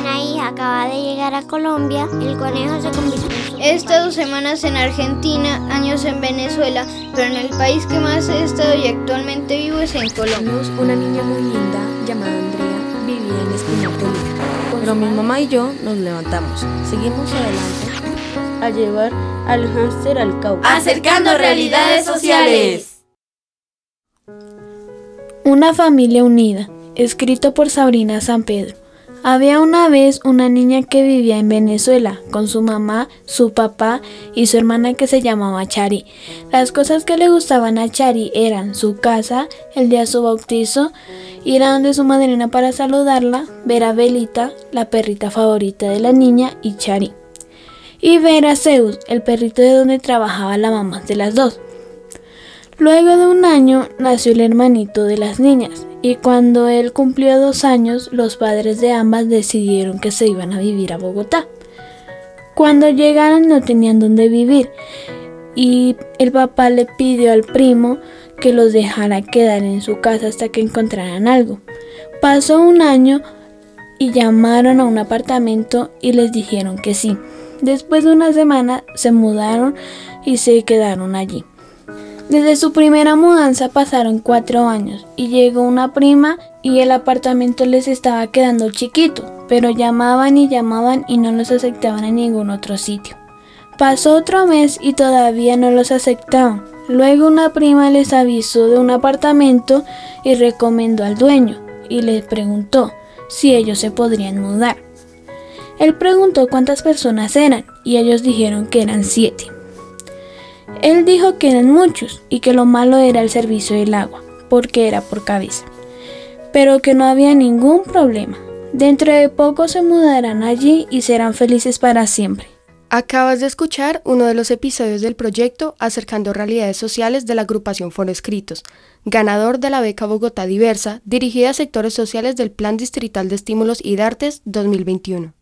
Una hija acaba de llegar a Colombia, el conejo se convirtió en su He estado semanas en Argentina, años en Venezuela, pero en el país que más he estado y actualmente vivo es en Colombia. Una niña muy linda llamada Andrea vivía en Espinal Toluca. Pero mi mamá y yo nos levantamos. Seguimos adelante a llevar al hámster al Cauca. Acercando realidades sociales. Una familia unida, escrito por Sabrina San Pedro. Había una vez una niña que vivía en Venezuela con su mamá, su papá y su hermana que se llamaba Chari. Las cosas que le gustaban a Chari eran su casa, el día de su bautizo, ir a donde su madrina para saludarla, ver a Belita, la perrita favorita de la niña, y Chari. Y ver a Zeus, el perrito de donde trabajaba la mamá de las dos. Luego de un año nació el hermanito de las niñas, y cuando él cumplió dos años, los padres de ambas decidieron que se iban a vivir a Bogotá. Cuando llegaron no tenían dónde vivir, y el papá le pidió al primo que los dejara quedar en su casa hasta que encontraran algo. Pasó un año y llamaron a un apartamento y les dijeron que sí. Después de una semana se mudaron y se quedaron allí. Desde su primera mudanza pasaron cuatro años y llegó una prima y el apartamento les estaba quedando chiquito, pero llamaban y llamaban y no los aceptaban en ningún otro sitio. Pasó otro mes y todavía no los aceptaban. Luego una prima les avisó de un apartamento y recomendó al dueño y les preguntó si ellos se podrían mudar. Él preguntó cuántas personas eran y ellos dijeron que eran siete. Él dijo que eran muchos y que lo malo era el servicio del agua, porque era por cabeza, pero que no había ningún problema. Dentro de poco se mudarán allí y serán felices para siempre. Acabas de escuchar uno de los episodios del proyecto Acercando Realidades Sociales de la agrupación Foro Escritos, ganador de la beca Bogotá Diversa, dirigida a sectores sociales del Plan Distrital de Estímulos y de Artes 2021.